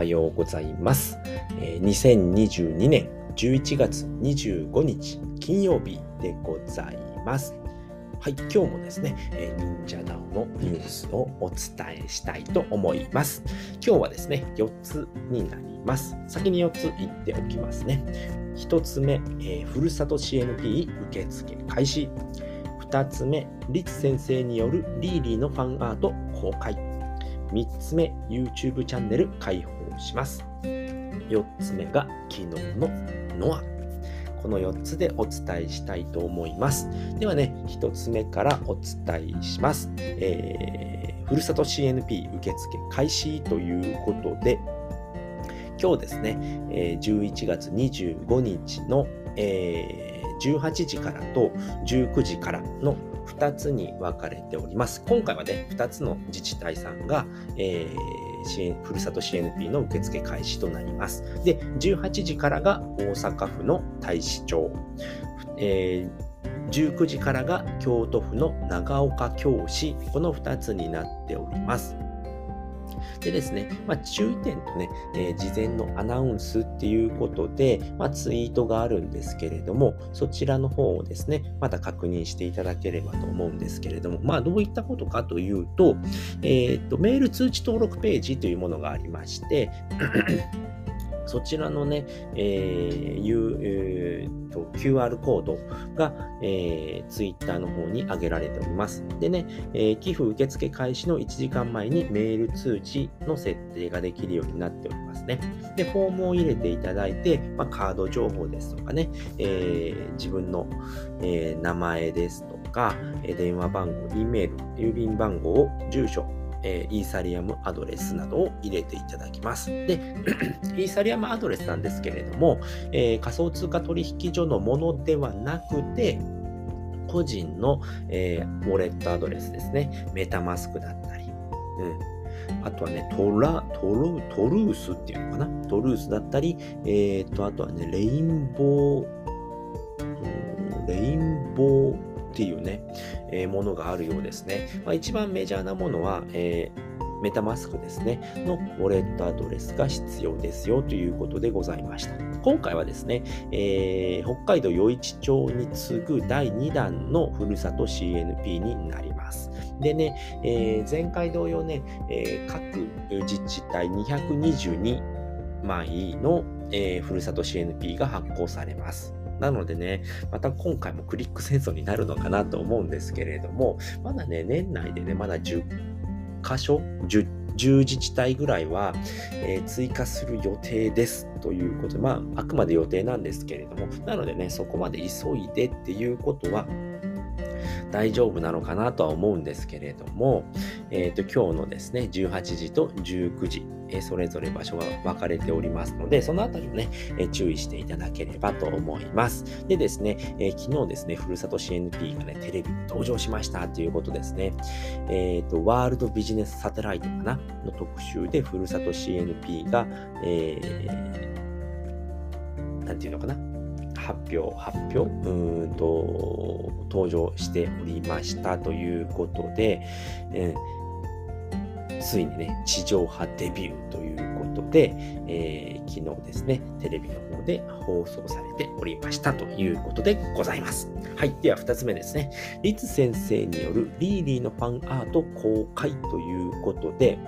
はようございます。えー、2022年11月25日金曜日でございます。はい、今日もですね、えー、忍者ダウのニュースをお伝えしたいと思います。今日はですね、4つになります。先に4つ言っておきますね。1つ目、えー、ふるさと CNP 受付開始。2つ目、リツ先生によるリーリーのファンアート公開。3つ目、YouTube チャンネル開します。4つ目が昨日のノア。この4つでお伝えしたいと思います。ではね、1つ目からお伝えします。えー、ふるさと CNP 受付開始ということで、今日ですね、え11月25日の、え、18時からと19時からの2つに分かれております。今回はね、2つの自治体さんが、えー、ーふるさと CNP の受付開始となります。で、18時からが大阪府の大使町、えー、19時からが京都府の長岡京市、この2つになっております。でですね、まあ、注意点とね、えー、事前のアナウンスっていうことで、まあ、ツイートがあるんですけれども、そちらの方をですね、また確認していただければと思うんですけれども、まあ、どういったことかというと、えー、と、メール通知登録ページというものがありまして、そちらのね、えーえー、と QR コードが、えー、Twitter の方に上げられております。でね、えー、寄付受付開始の1時間前にメール通知の設定ができるようになっておりますね。で、フォームを入れていただいて、まあ、カード情報ですとかね、えー、自分の、えー、名前ですとか、電話番号、E メール、郵便番号、住所、えー、イーサリアムアドレスなどを入れていただきます。で、イーサリアムアドレスなんですけれども、えー、仮想通貨取引所のものではなくて、個人の、えー、ウォレットアドレスですね。メタマスクだったり、うん、あとはね、トラ、トル、トルースっていうのかな？トルースだったり、えっ、と、あとはね、レインボー、レインボー、っていうね、えー、ものがあるようですね。まあ、一番メジャーなものは、えー、メタマスクですね、のウォレットアドレスが必要ですよということでございました。今回はですね、えー、北海道余市町に次ぐ第2弾のふるさと CNP になります。でね、えー、前回同様ね、えー、各自治体222枚の、え、ふるさと CNP が発行されます。なのでね、また今回もクリック戦争になるのかなと思うんですけれども、まだね、年内でね、まだ10箇所、10 10自治体ぐらいは、えー、追加する予定ですということで、まあ、あくまで予定なんですけれども、なのでね、そこまで急いでっていうことは、大丈夫なのかなとは思うんですけれども、えっ、ー、と、今日のですね、18時と19時、え、それぞれ場所が分かれておりますので、そのあたりをね、え、注意していただければと思います。でですね、え昨日ですね、ふるさと CNP がね、テレビに登場しましたということですね。えっ、と、ワールドビジネスサテライトかなの特集で、ふるさと CNP が、えー、なんていうのかな発表、発表、うんと、登場しておりましたということで、えー、ついにね、地上波デビューということで、えー、昨日ですね、テレビの方で放送されておりましたということでございます。はい。では、二つ目ですね。リツ先生によるリーリーのファンアート公開ということで、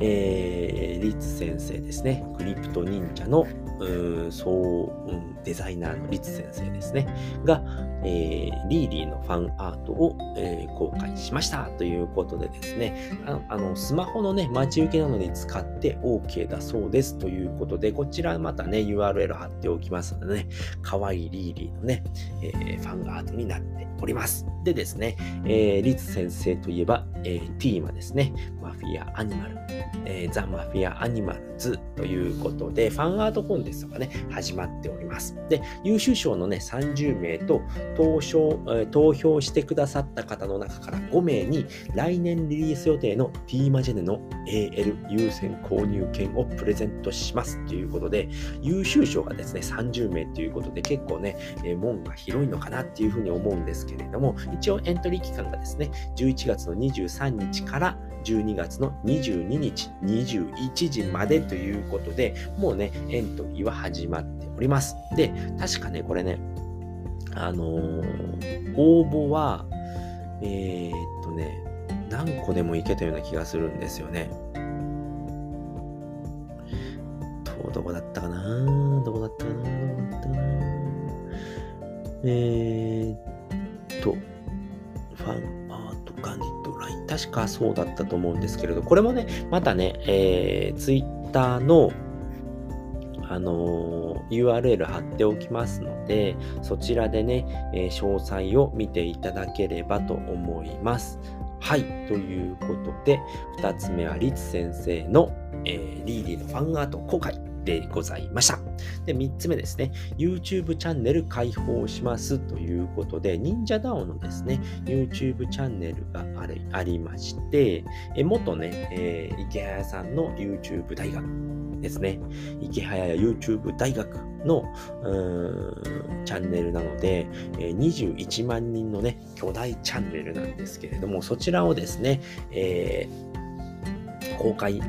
えー、リツ先生ですね。クリプト忍者のうそう、うん、デザイナーのリツ先生ですね、が、えー、リーリーのファンアートを、えー、公開しましたということでですね、あのスマホのね、待ち受けなどに使って OK だそうですということで、こちらまたね、URL 貼っておきますのでね、かわいいリーリーのね、えー、ファンアートになっております。でですね、えー、リツ先生といえば、えー、ティーマですね、マフィアアニマル、えー、ザ・マフィアアニマルズということで、ファンアートコンテストがね、始まっております。で、優秀賞のね、30名と投票、投票してくださった方の中から5名に来年リリース予定の T マジェネの AL 優先購入券をプレゼントしますということで、優秀賞がですね、30名ということで結構ね、門が広いのかなっていうふうに思うんですけれども、一応エントリー期間がですね、11月の23日から12月の22日21時までということで、もうね、エントリーは始まっております。で、確かね、これね、あのー、応募は、えー、っとね、何個でもいけたような気がするんですよね。と、どこだったかな？どこだったかな？どこだったかな？えー、っと、ファンアート、ガンディット、ライン。確かそうだったと思うんですけれど、これもね、またね、えー、ツイッターのあの、URL 貼っておきますので、そちらでね、え、詳細を見ていただければと思います。はい。ということで、2つ目はリツ先生の、えー、リーディのファンアート公開。でございました。で、3つ目ですね、YouTube チャンネル開放しますということで、忍者ダオのですね、YouTube チャンネルがあれありまして、え元ね、えー、池早さんの YouTube 大学ですね、池早や YouTube 大学のチャンネルなので、21万人のね、巨大チャンネルなんですけれども、そちらをですね、えー、公開、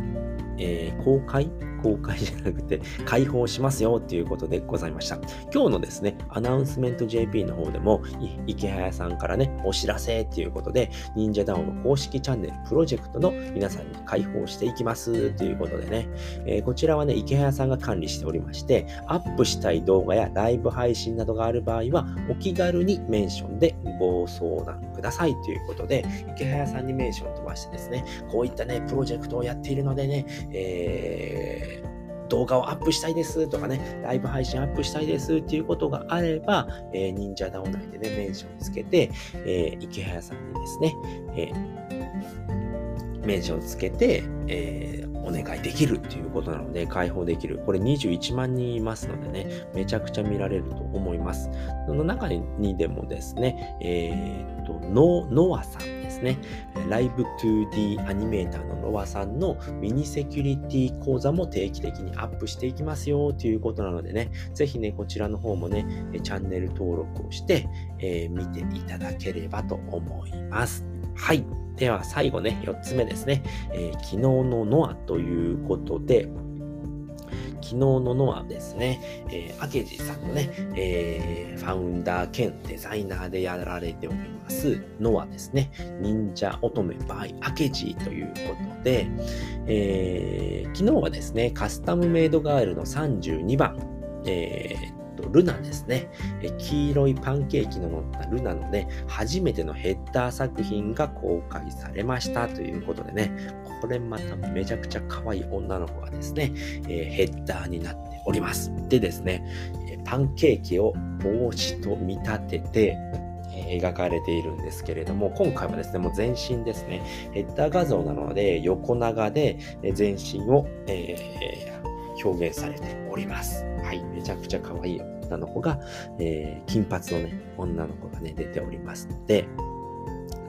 えー、公開公開じゃなくて 開放しますよっていうことでございました。今日のですね、アナウンスメント JP の方でも、池早さんからね、お知らせっていうことで、忍者ダウンの公式チャンネルプロジェクトの皆さんに開放していきますということでね、えー、こちらはね、イケハヤさんが管理しておりまして、アップしたい動画やライブ配信などがある場合は、お気軽にメンションでご相談くださいということで、イケハヤさんにメンション飛ばしてですね、こういったね、プロジェクトをやっているのでね、えー動画をアップしたいですとかね、ライブ配信アップしたいですっていうことがあれば、えー、 NinjaDAO 内でね、メンションつけて、えー、イケハヤさんにですね、えー、メンションつけて、えー、お願いできるっていうことなので、開放できる。これ21万人いますのでね、めちゃくちゃ見られると思います。その中にでもですね、えー、っと、ノノアさんですね。ライブ 2D アニメーターのノアさんのミニセキュリティ講座も定期的にアップしていきますよということなのでね、ぜひね、こちらの方もね、チャンネル登録をして、えー、見ていただければと思います。はい。では最後ね、4つ目ですね。えー、昨日のノアということで、昨日のノアですね、えー、明治さんのね、えー、ファウンダー兼デザイナーでやられております、ノアですね、忍者乙女 by 明治ということで、えー、昨日はですね、カスタムメイドガールの32番、えー、ルナですね。え黄色いパンケーキの乗ったルナのね、初めてのヘッダー作品が公開されましたということでね、これまためちゃくちゃ可愛い女の子がですね、え、ヘッダーになっております。でですね、パンケーキを帽子と見立てて、描かれているんですけれども、今回はですね、もう全身ですね、ヘッダー画像なので、横長で全身を、えー、表現されております。はい、めちゃくちゃ可愛い女の子が、えー、金髪のね、女の子がね、出ておりますので、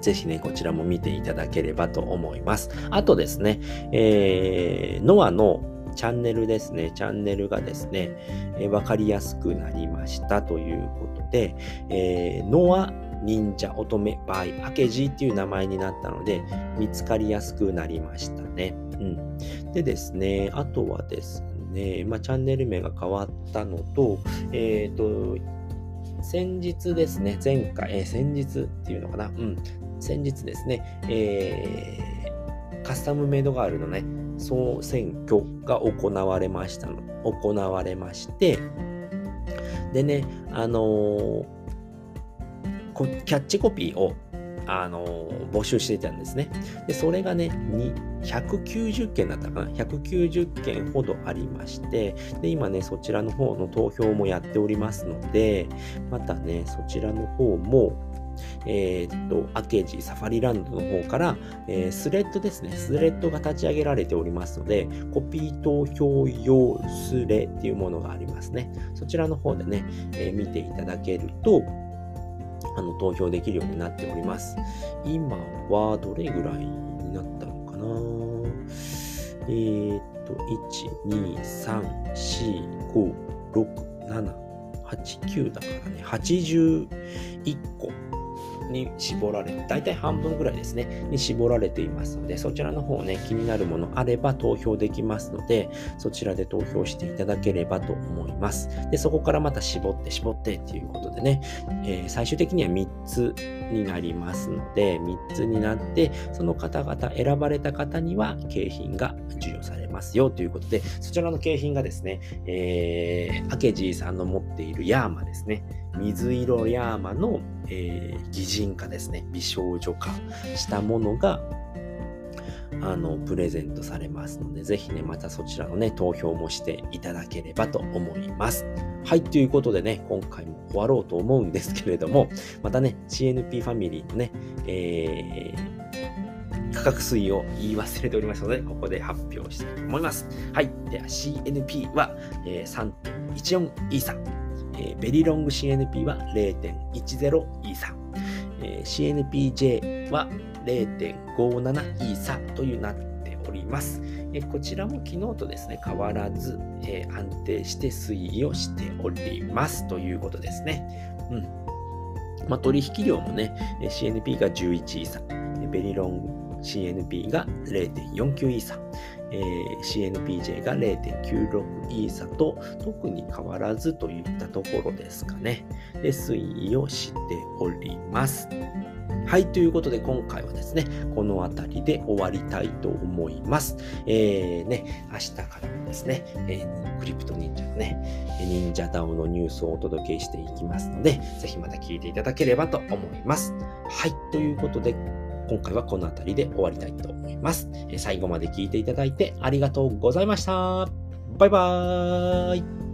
ぜひね、こちらも見ていただければと思います。あとですね、えー、ノアのチャンネルですね、チャンネルがですね、えー、かりやすくなりましたということで、えー、ノア忍者乙女バイアケジっていう名前になったので、見つかりやすくなりましたね。うん。でですね、あとはですね、まあ、チャンネル名が変わったのと、えっ、ー、と、先日ですね、前回、えー、先日っていうのかな、うん、先日ですね、えー、カスタムメイドガールのね、総選挙が行われましたの、行われまして、でね、あのー、キャッチコピーをあの募集していたんですね。で、それがね、190件だったかな ?190 件ほどありまして、で、今ね、そちらの方の投票もやっておりますので、またね、そちらの方も、えー、っと、アケージサファリランドの方から、えー、スレッドですね、スレッドが立ち上げられておりますので、コピー投票用スレっていうものがありますね。そちらの方でね、えー、見ていただけると、あの投票できるようになっております。今はどれぐらいになったのかな？えー、っと、1、2、3、4、5、6、7、8、9だからね、81個。に絞られて、大体半分ぐらいですね、に絞られていますので、そちらの方ね、気になるものあれば投票できますので、そちらで投票していただければと思います。で、そこからまた絞って絞ってっていうことでね、えー、最終的には3つになりますので、3つになって、その方々、選ばれた方には景品が授与されますよということで、そちらの景品がですね、えー、アケジーさんの持っているヤーマですね、水色ヤーマの、えー、擬人化ですね、美少女化したものが、あの、プレゼントされますので、ぜひね、またそちらのね、投票もしていただければと思います。はい、ということでね、今回も終わろうと思うんですけれども、またね、CNP ファミリーのね、えー、価格推移を言い忘れておりますので、ここで発表したいと思います。はい。では CNP は、えー、3.14イーサ。え、ベリロング CNP は0.10イーサ。えー、CNPJ は0.57イーサというなっております。えこちらも昨日とですね、変わらず、えー、安定して推移をしておりますということですね。うん。まあ、取引量もね、CNP が11イーサ、ベリロング CNP が0.49イーサ、えー、CNPJ が0.96イーサと特に変わらずといったところですかね。で、推移をしております。はい、ということで今回はですね、この辺りで終わりたいと思います。えー、ね、明日からもですね、えー、クリプト忍者のね、忍者ダウのニュースをお届けしていきますので、ぜひまた聞いていただければと思います。はい、ということで、今回はこの辺りで終わりたいと思います。最後まで聞いていただいてありがとうございました。バイバーイ。